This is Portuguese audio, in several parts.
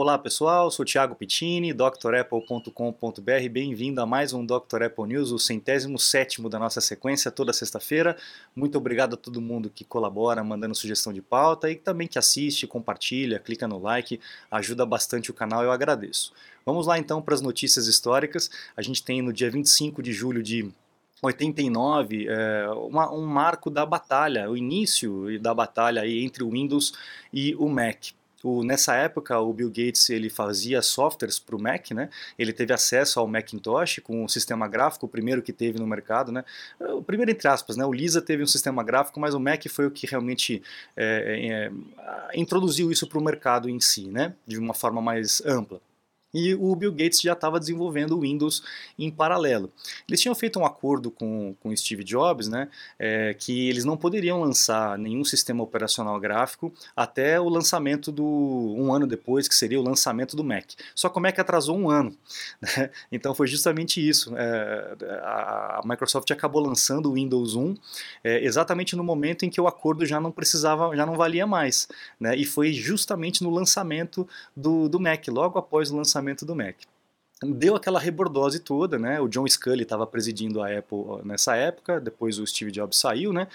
Olá pessoal, sou Thiago Pittini, drapple.com.br. Bem-vindo a mais um Dr. Apple News, o centésimo sétimo da nossa sequência, toda sexta-feira. Muito obrigado a todo mundo que colabora, mandando sugestão de pauta e também que assiste, compartilha, clica no like, ajuda bastante o canal, eu agradeço. Vamos lá então para as notícias históricas. A gente tem no dia 25 de julho de 89, é, uma, um marco da batalha, o início da batalha entre o Windows e o Mac. O, nessa época, o Bill Gates ele fazia softwares para o Mac, né? Ele teve acesso ao Macintosh com um sistema gráfico, o primeiro que teve no mercado, né? O primeiro entre aspas, né? O Lisa teve um sistema gráfico, mas o Mac foi o que realmente é, é, introduziu isso para o mercado em si, né? De uma forma mais ampla e o Bill Gates já estava desenvolvendo o Windows em paralelo. Eles tinham feito um acordo com o Steve Jobs, né, é, que eles não poderiam lançar nenhum sistema operacional gráfico até o lançamento do um ano depois, que seria o lançamento do Mac. Só que o Mac atrasou um ano, né? então foi justamente isso. É, a Microsoft acabou lançando o Windows 1 é, exatamente no momento em que o acordo já não precisava, já não valia mais, né? E foi justamente no lançamento do, do Mac, logo após o lançamento do Mac. Deu aquela rebordose toda, né? O John Scully estava presidindo a Apple nessa época, depois o Steve Jobs saiu, né?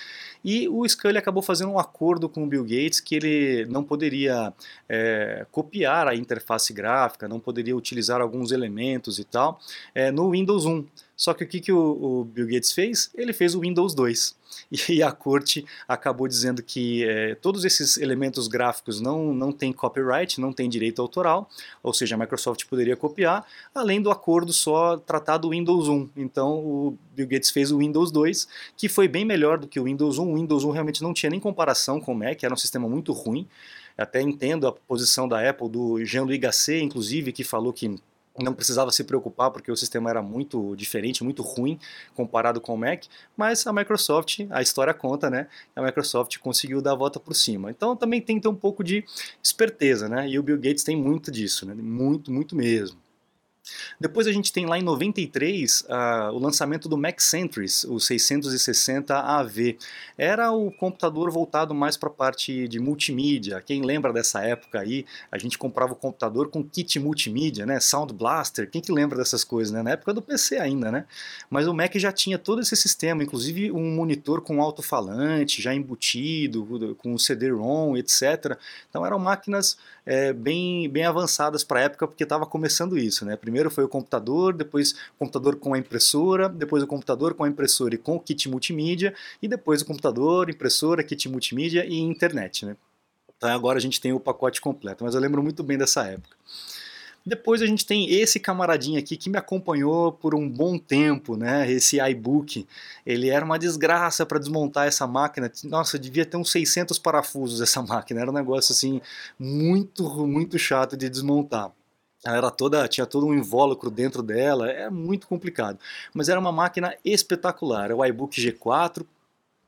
E o Scully acabou fazendo um acordo com o Bill Gates que ele não poderia é, copiar a interface gráfica, não poderia utilizar alguns elementos e tal é, no Windows 1. Só que o que, que o, o, Bill Gates fez? Ele fez o Windows 2. E a corte acabou dizendo que é, todos esses elementos gráficos não, não têm copyright, não têm direito autoral, ou seja, a Microsoft poderia copiar, além do acordo só tratar do Windows 1. Então o Bill Gates fez o Windows 2, que foi bem melhor do que o Windows 1. O Windows 1 realmente não tinha nem comparação com o Mac, era um sistema muito ruim. Até entendo a posição da Apple, do Jean-Louis Gasset, inclusive, que falou que não precisava se preocupar porque o sistema era muito diferente, muito ruim comparado com o Mac, mas a Microsoft, a história conta, né? A Microsoft conseguiu dar a volta por cima. Então também tem que ter um pouco de esperteza, né? E o Bill Gates tem muito disso, né? Muito, muito mesmo. Depois a gente tem lá em 93 uh, o lançamento do Mac Centris, o 660 AV. Era o computador voltado mais para a parte de multimídia. Quem lembra dessa época aí, a gente comprava o computador com kit multimídia, né? Sound Blaster. Quem que lembra dessas coisas, né? Na época do PC ainda, né? Mas o Mac já tinha todo esse sistema, inclusive um monitor com alto-falante já embutido, com CD-ROM, etc. Então eram máquinas é, bem, bem avançadas para a época, porque estava começando isso, né? Primeiro foi o computador, depois o computador com a impressora, depois o computador com a impressora e com o kit multimídia, e depois o computador, impressora, kit multimídia e internet, né? Então agora a gente tem o pacote completo, mas eu lembro muito bem dessa época. Depois a gente tem esse camaradinho aqui que me acompanhou por um bom tempo, né? Esse iBook. Ele era uma desgraça para desmontar essa máquina. Nossa, devia ter uns 600 parafusos essa máquina. Era um negócio assim muito, muito chato de desmontar. Ela era toda, tinha todo um invólucro dentro dela, é muito complicado. Mas era uma máquina espetacular. O iBook G4,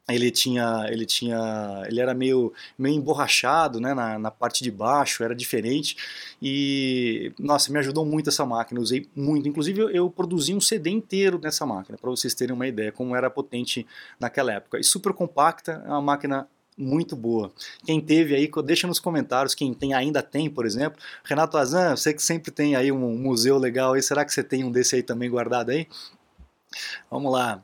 ele tinha, ele tinha, ele era meio, meio emborrachado, né, na, na parte de baixo, era diferente e, nossa, me ajudou muito essa máquina, usei muito, inclusive eu, produzi um CD inteiro nessa máquina, para vocês terem uma ideia como era potente naquela época, e super compacta, é uma máquina muito boa. Quem teve aí, deixa nos comentários, quem tem ainda tem, por exemplo. Renato Azan, você que sempre tem aí um museu legal aí, será que você tem um desse aí também guardado aí? Vamos lá.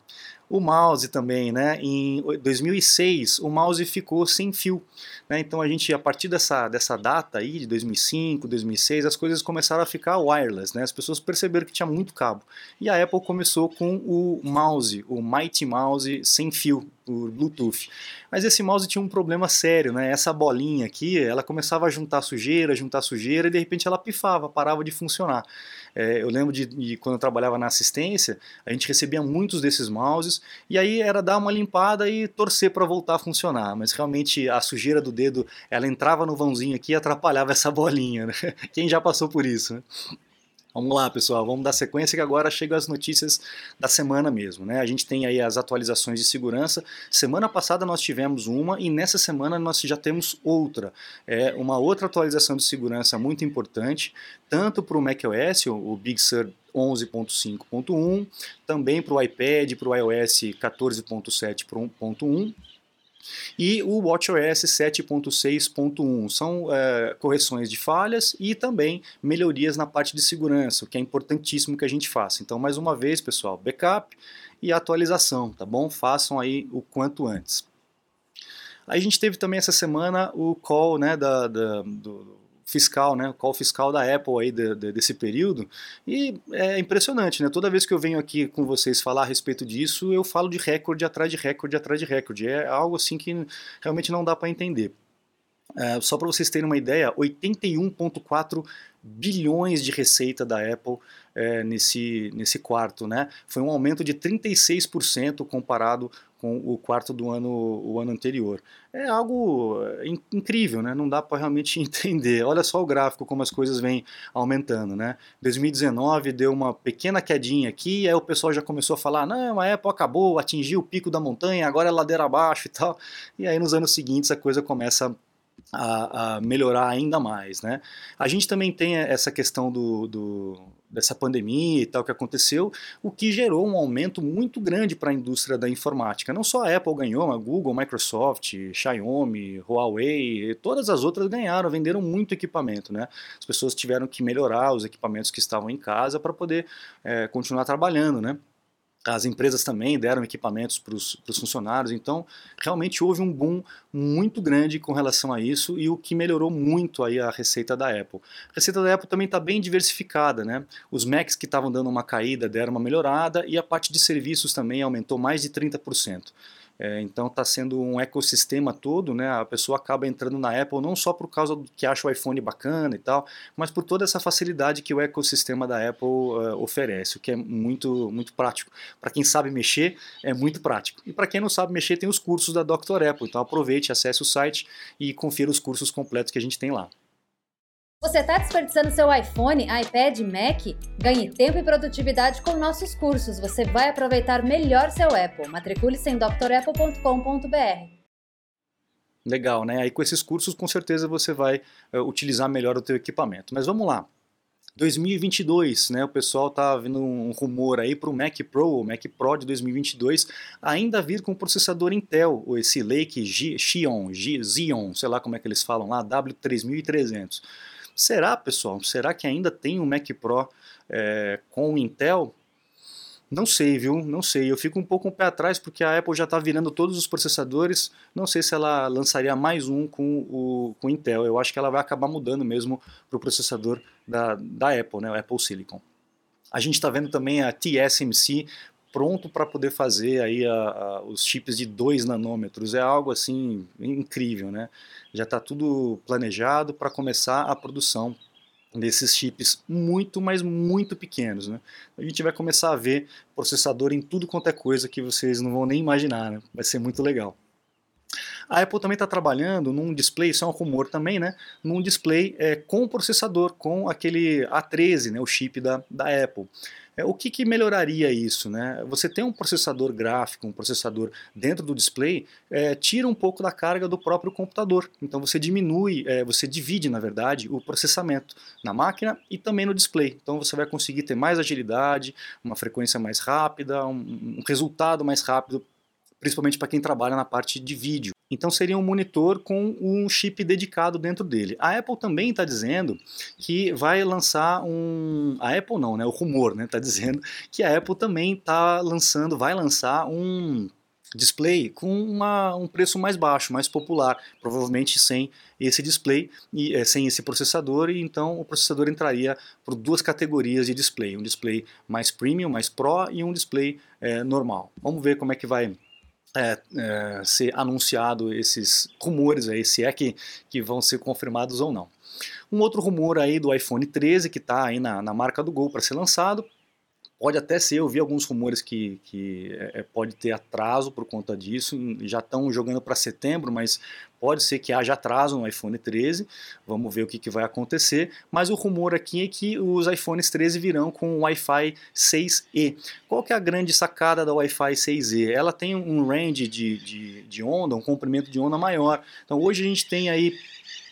O mouse também, né? Em 2006, o mouse ficou sem fio. Né? Então a gente, a partir dessa, dessa data aí, de 2005, 2006, as coisas começaram a ficar wireless, né? As pessoas perceberam que tinha muito cabo. E a Apple começou com o mouse, o Mighty Mouse sem fio, por Bluetooth. Mas esse mouse tinha um problema sério, né? Essa bolinha aqui, ela começava a juntar sujeira, juntar sujeira e de repente ela pifava, parava de funcionar. É, eu lembro de, de, quando eu trabalhava na assistência, a gente recebia muitos desses mouses e aí era dar uma limpada e torcer para voltar a funcionar. Mas realmente a sujeira do dedo, ela entrava no vãozinho aqui e atrapalhava essa bolinha. Né? Quem já passou por isso? Né? Vamos lá, pessoal, vamos dar sequência que agora chegam as notícias da semana mesmo, né? A gente tem aí as atualizações de segurança. Semana passada nós tivemos uma e nessa semana nós já temos outra. É uma outra atualização de segurança muito importante, tanto para o macOS, o Big Sur 11.5.1, também para o iPad, para o iOS 14.7.1 e o WatchOS 7.6.1. São é, correções de falhas e também melhorias na parte de segurança, o que é importantíssimo que a gente faça. Então, mais uma vez, pessoal, backup e atualização, tá bom? Façam aí o quanto antes. A gente teve também essa semana o call né, da, da do, fiscal, né, call fiscal da Apple aí de, de, desse período, e é impressionante, né, toda vez que eu venho aqui com vocês falar a respeito disso, eu falo de recorde atrás de recorde atrás de recorde, é algo assim que realmente não dá para entender. É, só para vocês terem uma ideia, 81,4 bilhões de receita da Apple é, nesse, nesse quarto, né? Foi um aumento de 36% comparado com o quarto do ano, o ano anterior. É algo é, incrível, né? Não dá para realmente entender. Olha só o gráfico como as coisas vêm aumentando, né? 2019 deu uma pequena quedinha aqui, aí o pessoal já começou a falar: "Não, a Apple acabou, atingiu o pico da montanha, agora é ladeira abaixo" e tal. E aí nos anos seguintes a coisa começa a, a melhorar ainda mais, né? A gente também tem essa questão do, do dessa pandemia e tal que aconteceu, o que gerou um aumento muito grande para a indústria da informática. Não só a Apple ganhou, mas Google, Microsoft, Xiaomi, Huawei, todas as outras ganharam, venderam muito equipamento. Né? As pessoas tiveram que melhorar os equipamentos que estavam em casa para poder é, continuar trabalhando. Né? As empresas também deram equipamentos para os funcionários, então realmente houve um boom muito grande com relação a isso e o que melhorou muito aí a receita da Apple. A receita da Apple também está bem diversificada, né? Os Macs que estavam dando uma caída deram uma melhorada e a parte de serviços também aumentou mais de 30%. É, então está sendo um ecossistema todo, né? A pessoa acaba entrando na Apple não só por causa do que acha o iPhone bacana e tal, mas por toda essa facilidade que o ecossistema da Apple uh, oferece, o que é muito, muito prático. Para quem sabe mexer, é muito prático. E para quem não sabe mexer, tem os cursos da Dr. Apple. Então aproveite, acesse o site e confira os cursos completos que a gente tem lá. Você está desperdiçando seu iPhone, iPad, Mac? Ganhe tempo e produtividade com nossos cursos. Você vai aproveitar melhor seu Apple. Matricule-se em drapple.com.br. Legal, né? Aí com esses cursos, com certeza você vai uh, utilizar melhor o teu equipamento. Mas vamos lá. 2022, né? O pessoal tá vendo um rumor aí para o Mac Pro, o Mac Pro de 2022, ainda vir com processador Intel, ou esse Lake G, Xeon, G, Xeon, sei lá como é que eles falam lá, W3300. Será, pessoal? Será que ainda tem um Mac Pro é, com Intel? Não sei, viu? Não sei. Eu fico um pouco um pé atrás porque a Apple já está virando todos os processadores. Não sei se ela lançaria mais um com o com Intel. Eu acho que ela vai acabar mudando mesmo para o processador da, da Apple, né? o Apple Silicon. A gente está vendo também a TSMC pronto para poder fazer aí a, a, os chips de 2 nanômetros. É algo assim incrível, né? Já está tudo planejado para começar a produção desses chips muito, mas muito pequenos. Né? A gente vai começar a ver processador em tudo quanto é coisa que vocês não vão nem imaginar. Né? Vai ser muito legal. A Apple também está trabalhando num display, isso é um rumor também, né? Num display é, com processador, com aquele A13, né, o chip da, da Apple. É, o que, que, melhoraria isso? Né? Você tem um processador gráfico, um processador dentro do display, é, tira um pouco da carga do próprio computador. Então você diminui, é, você divide, na verdade, o processamento na máquina e também no display. Então você vai conseguir ter mais agilidade, uma frequência mais rápida, um, um resultado mais rápido, principalmente para quem trabalha na parte de vídeo. Então seria um monitor com um chip dedicado dentro dele. A Apple também está dizendo que vai lançar um. A Apple não, né? O rumor está né, tá dizendo que a Apple também está lançando, vai lançar um display com uma, um preço mais baixo, mais popular, provavelmente sem esse display e é, sem esse processador, e então o processador entraria por duas categorias de display, um display mais premium, mais pro e um display é, normal. Vamos ver como é que vai é, é, ser anunciado esses rumores aí, se é que, que vão ser confirmados ou não. Um outro rumor aí do iPhone 13 que está aí na, na marca do Gol para ser lançado, Pode até ser, eu vi alguns rumores que, que é, é pode ter atraso por conta disso, já estão jogando para setembro, mas pode ser que haja atraso no iPhone 13, vamos ver o que, que, vai acontecer, mas o rumor aqui é que os iPhones 13 virão com o Wi-Fi 6E. Qual que é a grande sacada da Wi-Fi 6E? Ela tem um range de, de, de onda, um comprimento de onda maior, então hoje a gente tem aí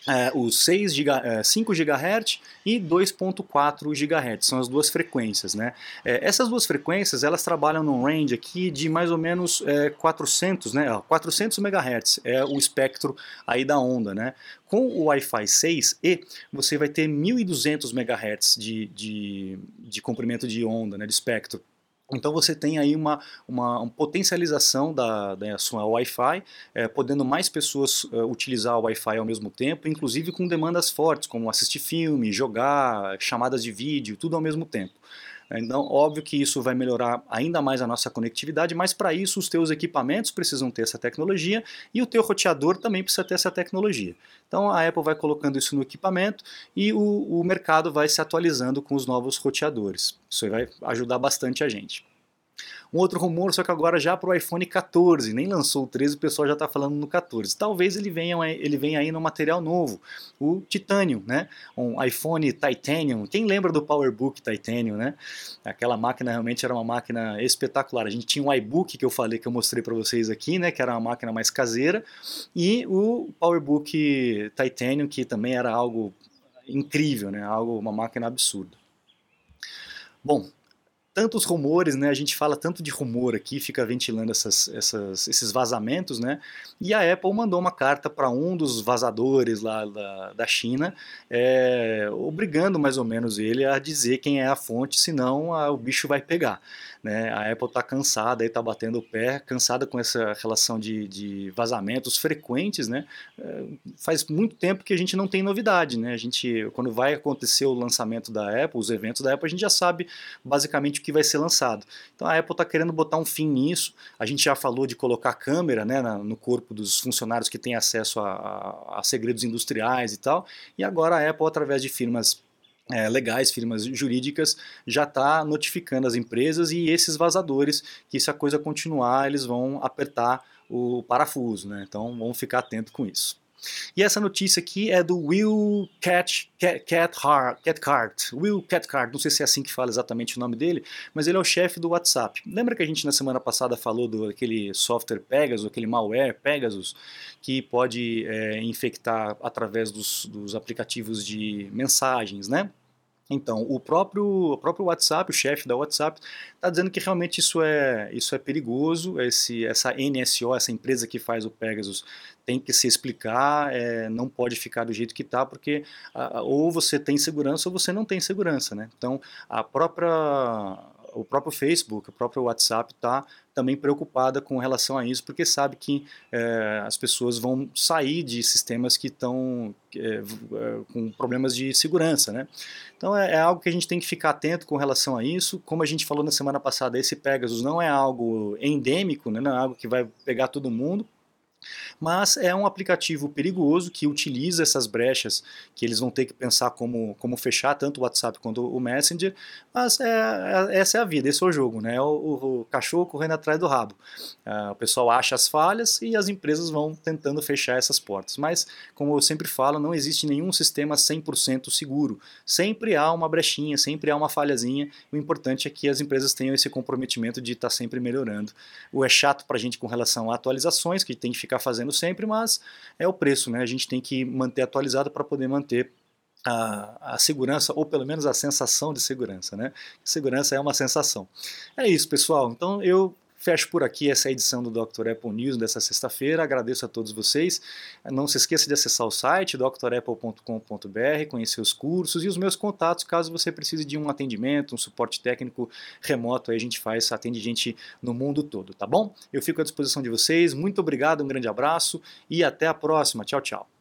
é, os 6 giga, é, 5 GHz e 2.4 GHz, são as duas frequências. Né? É, essas duas frequências elas trabalham num range aqui de mais ou menos é, 400, né? 400 MHz é o espectro aí da onda. Né? Com o Wi-Fi 6E você vai ter 1200 MHz de, de, de comprimento de onda, né? de espectro. Então você tem aí uma, uma, uma potencialização da, da sua Wi-Fi, é, podendo mais pessoas uh, utilizar o Wi-Fi ao mesmo tempo, inclusive com demandas fortes, como assistir filme, jogar, chamadas de vídeo, tudo ao mesmo tempo. Então, óbvio que isso vai melhorar ainda mais a nossa conectividade, mas para isso os teus equipamentos precisam ter essa tecnologia e o teu roteador também precisa ter essa tecnologia. Então a Apple vai colocando isso no equipamento e o, o mercado vai se atualizando com os novos roteadores. Isso vai ajudar bastante a gente. Um outro rumor, só que agora já para o iPhone 14, nem lançou o 13, o pessoal já está falando no 14. Talvez ele venha, ele venha aí no material novo, o Titanium, né? Um iPhone Titanium. Quem lembra do PowerBook Titanium, né? Aquela máquina realmente era uma máquina espetacular. A gente tinha um iBook que eu falei que eu mostrei para vocês aqui, né? Que era uma máquina mais caseira, e o PowerBook Titanium que também era algo incrível, né? Algo, uma máquina absurda. Bom, tantos rumores, né? A gente fala tanto de rumor aqui, fica ventilando essas, essas, esses vazamentos, né? E a Apple mandou uma carta para um dos vazadores lá da, da China, é, obrigando mais ou menos ele a dizer quem é a fonte, senão a, o bicho vai pegar. Né? A Apple está cansada, está batendo o pé, cansada com essa relação de, de vazamentos frequentes. Né? É, faz muito tempo que a gente não tem novidade. Né? A gente, quando vai acontecer o lançamento da Apple, os eventos da Apple, a gente já sabe basicamente o que vai ser lançado. Então a Apple está querendo botar um fim nisso. A gente já falou de colocar câmera né, no corpo dos funcionários que têm acesso a, a, a segredos industriais e tal. E agora a Apple, através de firmas é, legais, firmas jurídicas, já está notificando as empresas e esses vazadores que se a coisa continuar, eles vão apertar o parafuso, né? Então vamos ficar atento com isso. E essa notícia aqui é do Will Cat, Cat, Cathcart, Will Cathcart, não sei se é assim que fala exatamente o nome dele, mas ele é o chefe do WhatsApp. Lembra que a gente na semana passada falou do aquele software Pegasus, aquele malware Pegasus, que pode é, infectar através dos, dos aplicativos de mensagens, né? Então, o próprio, o próprio WhatsApp, o chefe da WhatsApp, está dizendo que realmente isso é, isso é perigoso, esse, essa NSO, essa empresa que faz o Pegasus, tem que se explicar, é, não pode ficar do jeito que está, porque a, ou você tem segurança ou você não tem segurança. Né? Então, a própria o próprio Facebook, o próprio WhatsApp está também preocupada com relação a isso, porque sabe que é, as pessoas vão sair de sistemas que estão é, com problemas de segurança. Né? Então é, é, algo que a gente tem que ficar atento com relação a isso. Como a gente falou na semana passada, esse Pegasus não é algo endêmico, né? não é algo que vai pegar todo mundo, mas é um aplicativo perigoso que utiliza essas brechas que eles vão ter que pensar como, como fechar tanto o WhatsApp quanto o Messenger, mas é, é, essa é a vida, esse é o jogo, né? É o, o cachorro correndo atrás do rabo. Uh, o pessoal acha as falhas e as empresas vão tentando fechar essas portas. Mas, como eu sempre falo, não existe nenhum sistema 100% seguro. Sempre há uma brechinha, sempre há uma falhazinha. O importante é que as empresas tenham esse comprometimento de estar sempre melhorando. O é chato para a gente com relação a atualizações, que tem que ficar fazendo sempre, mas é o preço, né? A gente tem que manter atualizado para poder manter a, a, segurança, ou pelo menos a sensação de segurança, né? Segurança é uma sensação. É isso, pessoal. Então eu Fecho por aqui essa edição do Dr. Apple News dessa sexta-feira. Agradeço a todos vocês. Não se esqueça de acessar o site drapple.com.br, conhecer os cursos e os meus contatos caso você precise de um atendimento, um suporte técnico remoto. Aí a gente faz, atende gente no mundo todo, tá bom? Eu fico à disposição de vocês. Muito obrigado, um grande abraço e até a próxima. Tchau, tchau.